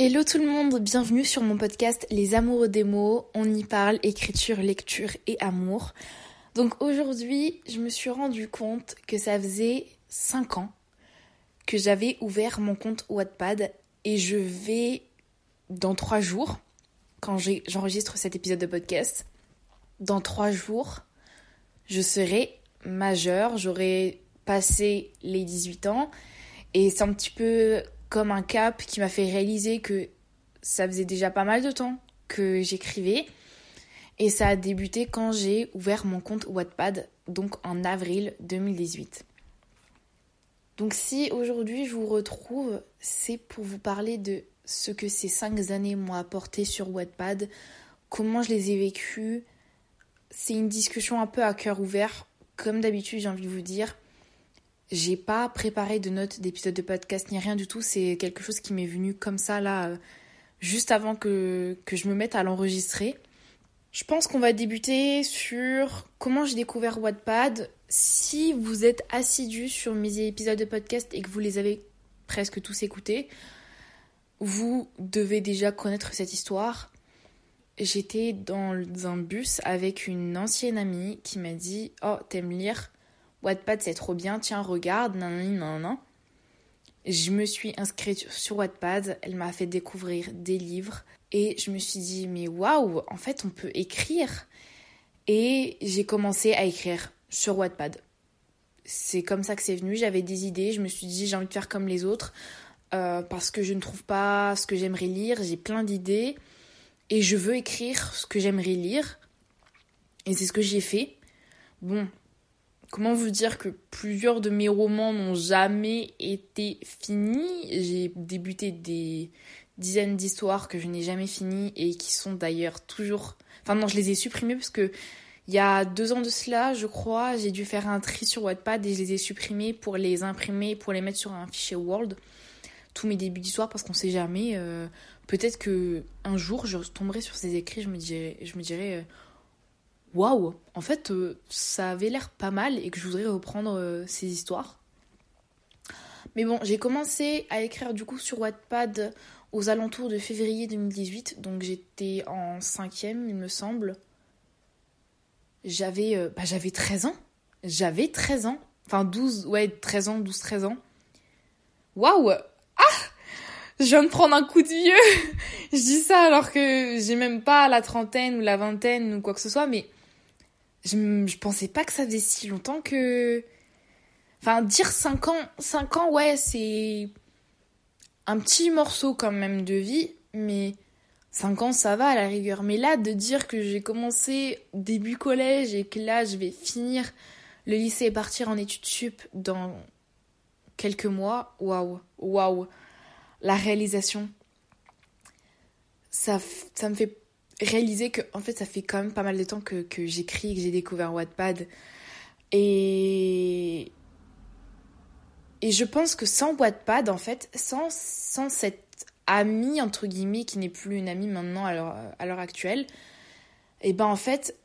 Hello tout le monde, bienvenue sur mon podcast Les Amoureux des mots. On y parle écriture, lecture et amour. Donc aujourd'hui, je me suis rendu compte que ça faisait 5 ans que j'avais ouvert mon compte Wattpad et je vais dans 3 jours, quand j'enregistre cet épisode de podcast, dans 3 jours, je serai majeure, j'aurai passé les 18 ans et c'est un petit peu comme un cap qui m'a fait réaliser que ça faisait déjà pas mal de temps que j'écrivais. Et ça a débuté quand j'ai ouvert mon compte Wattpad, donc en avril 2018. Donc si aujourd'hui je vous retrouve, c'est pour vous parler de ce que ces cinq années m'ont apporté sur Wattpad, comment je les ai vécues. C'est une discussion un peu à cœur ouvert. Comme d'habitude, j'ai envie de vous dire, j'ai pas préparé de notes d'épisode de podcast ni rien du tout. C'est quelque chose qui m'est venu comme ça là, euh, juste avant que, que je me mette à l'enregistrer. Je pense qu'on va débuter sur comment j'ai découvert Wattpad. Si vous êtes assidu sur mes épisodes de podcast et que vous les avez presque tous écoutés, vous devez déjà connaître cette histoire. J'étais dans un bus avec une ancienne amie qui m'a dit Oh, t'aimes lire? Wattpad c'est trop bien, tiens regarde, nan nan nan. Je me suis inscrite sur Wattpad, elle m'a fait découvrir des livres et je me suis dit mais waouh, en fait on peut écrire. Et j'ai commencé à écrire sur Wattpad. C'est comme ça que c'est venu, j'avais des idées, je me suis dit j'ai envie de faire comme les autres euh, parce que je ne trouve pas ce que j'aimerais lire, j'ai plein d'idées et je veux écrire ce que j'aimerais lire. Et c'est ce que j'ai fait. Bon, comment vous dire que plusieurs de mes romans n'ont jamais été finis? J'ai débuté des dizaines d'histoires que je n'ai jamais finies et qui sont d'ailleurs toujours... Enfin non, je les ai supprimées parce que il y a deux ans de cela, je crois, j'ai dû faire un tri sur Wattpad et je les ai supprimés pour les imprimer, pour les mettre sur un fichier Word. Tous mes débuts d'histoire parce qu'on sait jamais. Euh, peut-être que un jour je tomberai sur ces écrits, je me dirais, waouh, en fait, euh, ça avait l'air pas mal et que je voudrais reprendre euh, ces histoires. Mais bon, j'ai commencé à écrire du coup sur Wattpad aux alentours de février 2018, donc j'étais en cinquième, il me semble. J'avais euh, bah, j'avais 13 ans. J'avais 13 ans. Enfin 12, ouais, 13 ans, 12-13 ans. Waouh Ah Je viens de prendre un coup de vieux Je dis ça alors que j'ai même pas la trentaine ou la vingtaine ou quoi que ce soit, mais je, pensais pas que ça faisait si longtemps que. Enfin, dire 5 ans, 5 ans, ouais, c'est un petit morceau quand même de vie, mais 5 ans, ça va à la rigueur. Mais là, de dire que j'ai commencé début collège et que là, je vais finir le lycée et partir en études sup dans quelques mois, waouh, waouh, la réalisation, ça, ça me fait réaliser que en fait ça fait quand même pas mal de temps que, que j'écris, que j'ai découvert Wattpad. Et et je pense que sans Wattpad, en fait, sans, sans cette amie, entre guillemets, qui n'est plus une amie maintenant à l'heure actuelle, et ben en fait,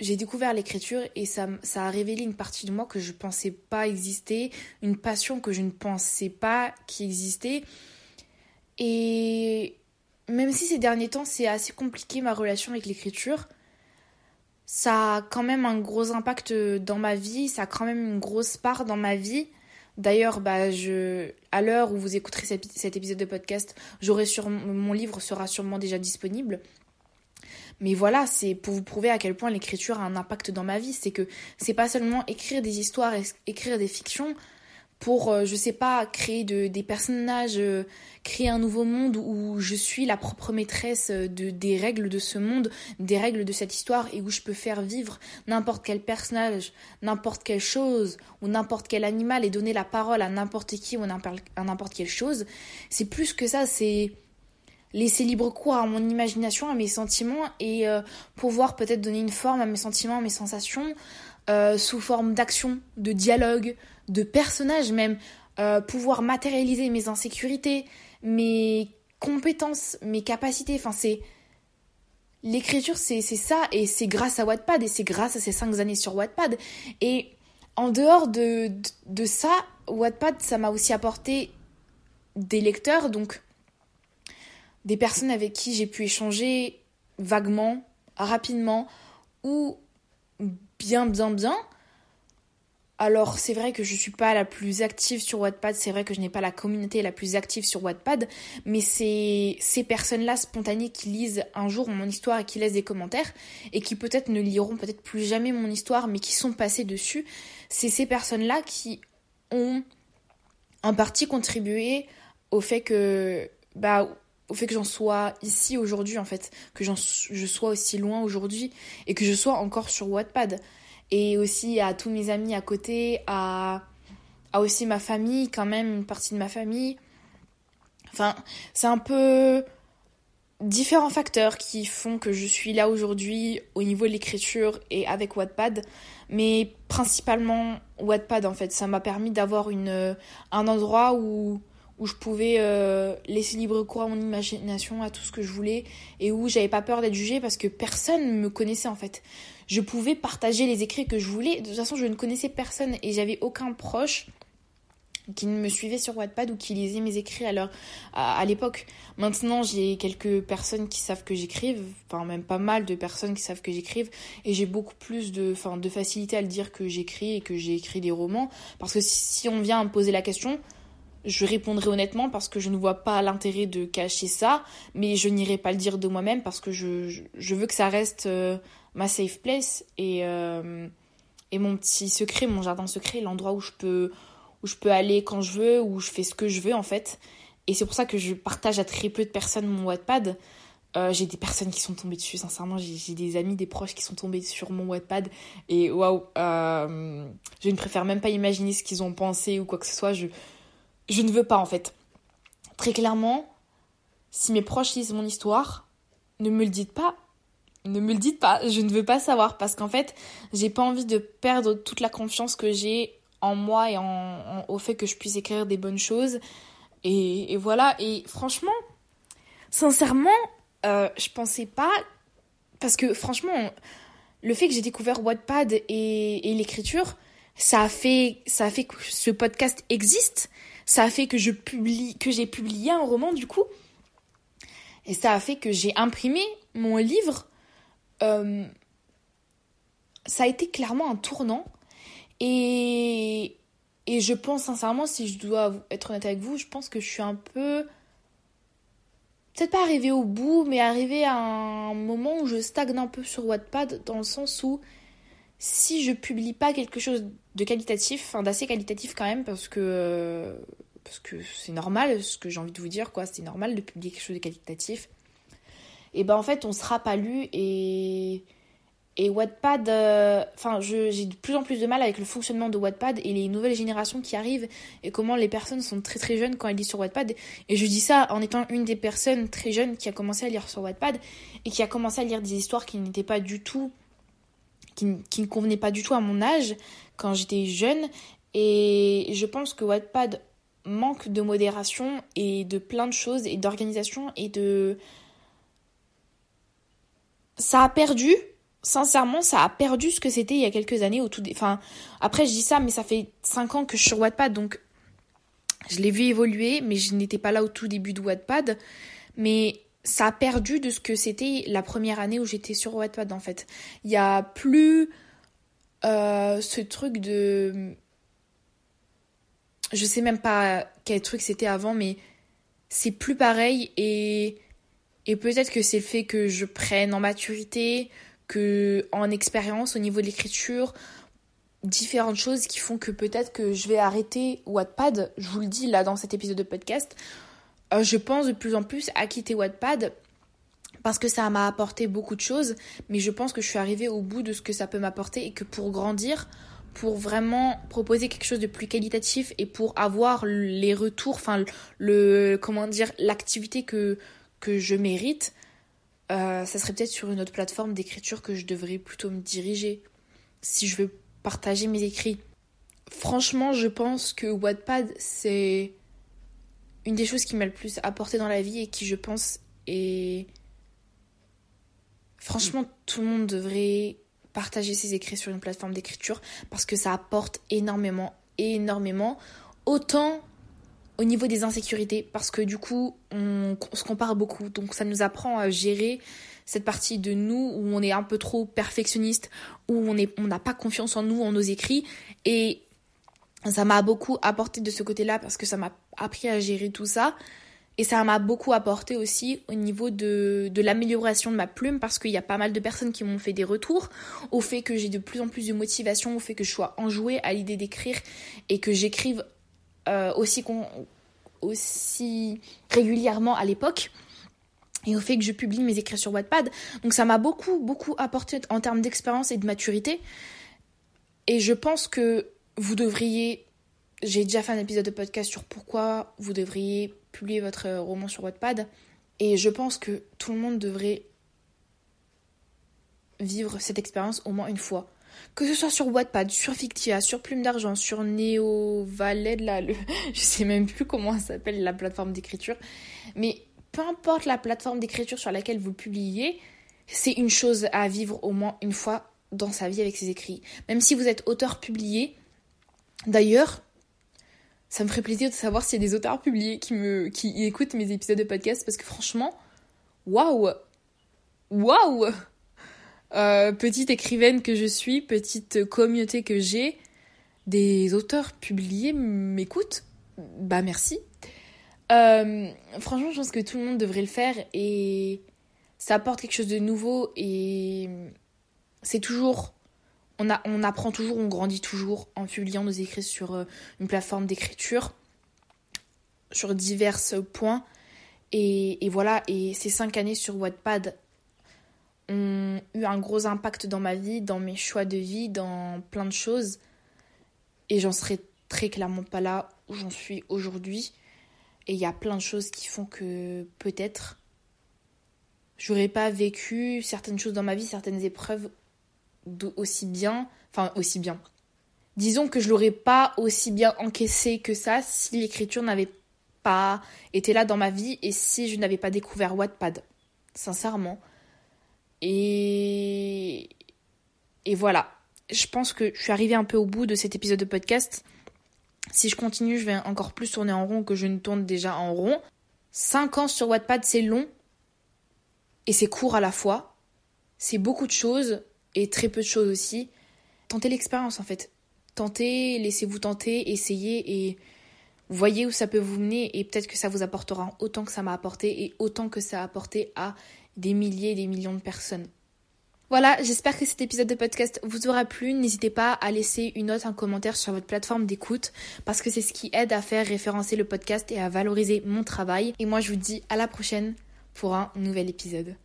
j'ai découvert l'écriture et ça, ça a révélé une partie de moi que je pensais pas exister, une passion que je ne pensais pas qui existait. Et même si ces derniers temps c'est assez compliqué ma relation avec l'écriture, ça a quand même un gros impact dans ma vie, ça a quand même une grosse part dans ma vie. D'ailleurs, bah, je, à l'heure où vous écouterez cet épisode de podcast, j'aurai sur mon livre sera sûrement déjà disponible. Mais voilà, c'est pour vous prouver à quel point l'écriture a un impact dans ma vie. C'est que c'est pas seulement écrire des histoires, écrire des fictions, pour, euh, je sais pas, créer de, des personnages, euh, créer un nouveau monde où je suis la propre maîtresse de, des règles de ce monde, des règles de cette histoire et où je peux faire vivre n'importe quel personnage, n'importe quelle chose ou n'importe quel animal et donner la parole à n'importe qui ou à n'importe quelle chose. C'est plus que ça, c'est laisser libre cours à mon imagination, à mes sentiments et euh, pouvoir peut-être donner une forme à mes sentiments, à mes sensations sous forme d'action, de dialogue, de personnages même, euh, pouvoir matérialiser mes insécurités, mes compétences, mes capacités. Enfin, c'est. L'écriture, c'est ça, et c'est grâce à Wattpad, et c'est grâce à ces cinq années sur Wattpad. Et en dehors de, de, ça, Wattpad, ça m'a aussi apporté des lecteurs, donc des personnes avec qui j'ai pu échanger vaguement, rapidement ou bien, bien, bien. Alors c'est vrai que je suis pas la plus active sur Wattpad, c'est vrai que je n'ai pas la communauté la plus active sur Wattpad, mais c'est ces personnes-là spontanées qui lisent un jour mon histoire et qui laissent des commentaires et qui peut-être ne liront peut-être plus jamais mon histoire mais qui sont passées dessus, c'est ces personnes-là qui ont en partie contribué au fait que bah au fait que j'en sois ici aujourd'hui en fait, que je sois aussi loin aujourd'hui et que je sois encore sur Wattpad et aussi à tous mes amis à côté, à, à aussi ma famille quand même, une partie de ma famille. Enfin, c'est un peu différents facteurs qui font que je suis là aujourd'hui au niveau de l'écriture et avec Wattpad, mais principalement Wattpad en fait. Ça m'a permis d'avoir une un endroit où où je pouvais euh, laisser libre cours à mon imagination, à tout ce que je voulais, et où j'avais pas peur d'être jugée parce que personne ne me connaissait en fait. Je pouvais partager les écrits que je voulais, de toute façon je ne connaissais personne et j'avais aucun proche qui me suivait sur Wattpad ou qui lisait mes écrits à, à, l'époque. Maintenant, j'ai quelques personnes qui savent que j'écrive, enfin même pas mal de personnes qui savent que j'écrive, et j'ai beaucoup plus de, facilité à le dire que j'écris et que j'ai écrit des romans, parce que si on vient me poser la question, je répondrai honnêtement parce que je ne vois pas l'intérêt de cacher ça, mais je n'irai pas le dire de moi-même parce que je, je, veux que ça reste euh, ma safe place et, euh, et mon petit secret, mon jardin secret, l'endroit où je peux où je peux aller quand je veux, où je fais ce que je veux en fait. Et c'est pour ça que je partage à très peu de personnes mon Wattpad. Euh, j'ai des personnes qui sont tombées dessus, sincèrement, j'ai des amis, des proches qui sont tombés sur mon Wattpad. Et waouh, je ne préfère même pas imaginer ce qu'ils ont pensé ou quoi que ce soit. Je ne veux pas en fait. Très clairement, si mes proches lisent mon histoire, ne me le dites pas. Ne me le dites pas, je ne veux pas savoir parce qu'en fait, j'ai pas envie de perdre toute la confiance que j'ai en moi et en, au fait que je puisse écrire des bonnes choses. Et, voilà, et franchement, sincèrement, euh, je pensais pas. Parce que franchement, le fait que j'ai découvert Wattpad et, et l'écriture, ça ça a fait que ce podcast existe ça a fait que je publie, j'ai publié un roman du coup. Et ça a fait que j'ai imprimé mon livre. Euh, ça a été clairement un tournant. Et, et je pense sincèrement, si je dois être honnête avec vous, je pense que je suis un peu. Peut-être pas arrivée au bout, mais arrivée à un moment où je stagne un peu sur Wattpad, dans le sens où si je publie pas quelque chose de qualitatif, enfin d'assez qualitatif quand même, parce que parce que c'est normal, ce que j'ai envie de vous dire, quoi, c'est normal de publier quelque chose de qualitatif. Et ben en fait, on sera pas lu et et Wattpad, euh, enfin, j'ai de plus en plus de mal avec le fonctionnement de Wattpad et les nouvelles générations qui arrivent et comment les personnes sont très très jeunes quand elles lisent sur Wattpad. Et je dis ça en étant une des personnes très jeunes qui a commencé à lire sur Wattpad et qui a commencé à lire des histoires qui n'étaient pas du tout qui, ne convenait pas du tout à mon âge quand j'étais jeune. Et je pense que Wattpad manque de modération et de plein de choses et d'organisation et de... Ça a perdu, sincèrement, ça a perdu ce que c'était il y a quelques années au tout... Enfin, après je dis ça, mais ça fait 5 ans que je suis sur Wattpad, donc je l'ai vu évoluer, mais je n'étais pas là au tout début de Wattpad. Mais ça a perdu de ce que c'était la première année où j'étais sur Wattpad en fait. Il n'y a plus euh, ce truc de... Je sais même pas quel truc c'était avant, mais c'est plus pareil et, et peut-être que c'est le fait que je prenne en maturité, que en expérience au niveau de l'écriture, différentes choses qui font que peut-être que je vais arrêter Wattpad, je vous le dis là dans cet épisode de podcast, euh, je pense de plus en plus à quitter Wattpad parce que ça m'a apporté beaucoup de choses, mais je pense que je suis arrivée au bout de ce que ça peut m'apporter et que pour grandir, pour vraiment proposer quelque chose de plus qualitatif et pour avoir les retours, enfin le comment dire l'activité que que je mérite, euh, ça serait peut-être sur une autre plateforme d'écriture que je devrais plutôt me diriger si je veux partager mes écrits. Franchement, je pense que Wattpad c'est une des choses qui m'a le plus apporté dans la vie et qui, je pense, est. Franchement, tout le monde devrait partager ses écrits sur une plateforme d'écriture parce que ça apporte énormément, énormément. Autant au niveau des insécurités parce que du coup on, se compare beaucoup donc ça nous apprend à gérer cette partie de nous où on est un peu trop perfectionniste où on est on n'a pas confiance en nous en nos écrits et ça m'a beaucoup apporté de ce côté-là parce que ça m'a appris à gérer tout ça et ça m'a beaucoup apporté aussi au niveau de, de l'amélioration de ma plume parce qu'il y a pas mal de personnes qui m'ont fait des retours au fait que j'ai de plus en plus de motivation, au fait que je sois enjouée à l'idée d'écrire et que j'écrive euh, aussi, aussi régulièrement à l'époque et au fait que je publie mes écrits sur Wattpad. Donc ça m'a beaucoup, beaucoup apporté en termes d'expérience et de maturité. Et je pense que vous devriez... J'ai déjà fait un épisode de podcast sur pourquoi vous devriez publier votre roman sur Wattpad. Et je pense que tout le monde devrait vivre cette expérience au moins une fois. Que ce soit sur Wattpad, sur Fictia, sur Plume d'Argent, sur Neo Valed, là, le... je sais même plus comment s'appelle la plateforme d'écriture. Mais peu importe la plateforme d'écriture sur laquelle vous publiez, c'est une chose à vivre au moins une fois dans sa vie avec ses écrits. Même si vous êtes auteur publié. D'ailleurs, ça me ferait plaisir de savoir s'il y a des auteurs publiés qui, me, qui écoutent mes épisodes de podcast parce que franchement, waouh! Waouh! Euh, petite écrivaine que je suis, petite communauté que j'ai, des auteurs publiés m'écoutent? Bah merci. Euh, franchement, je pense que tout le monde devrait le faire et ça apporte quelque chose de nouveau et c'est toujours on, apprend toujours, on grandit toujours en publiant nos écrits sur euh, une plateforme d'écriture sur divers points. Et, et, voilà, et ces cinq années sur Wattpad ont eu un gros impact dans ma vie, dans mes choix de vie, dans plein de choses. Et j'en serais très clairement pas là où j'en suis aujourd'hui. Et il y a plein de choses qui font que peut-être j'aurais pas vécu certaines choses dans ma vie, certaines épreuves aussi bien, enfin aussi bien. Disons que je l'aurais pas aussi bien encaissé que ça si l'écriture n'avait pas été là dans ma vie et si je n'avais pas découvert Wattpad. Sincèrement. Et et voilà. Je pense que je suis arrivée un peu au bout de cet épisode de podcast. Si je continue, je vais encore plus tourner en rond que je ne tourne déjà en rond. 5 ans sur Wattpad, c'est long et c'est court à la fois. C'est beaucoup de choses et très peu de choses aussi. Tentez l'expérience en fait. Tentez, laissez-vous tenter, essayez et voyez où ça peut vous mener et peut-être que ça vous apportera autant que ça m'a apporté et autant que ça a apporté à des milliers et des millions de personnes. Voilà, j'espère que cet épisode de podcast vous aura plu. N'hésitez pas à laisser une note, un commentaire sur votre plateforme d'écoute parce que c'est ce qui aide à faire référencer le podcast et à valoriser mon travail. Et moi, je vous dis à la prochaine pour un nouvel épisode.